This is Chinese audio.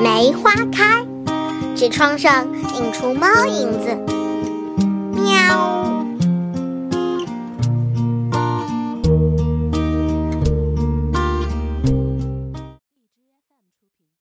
梅花开。纸窗上映出猫影子。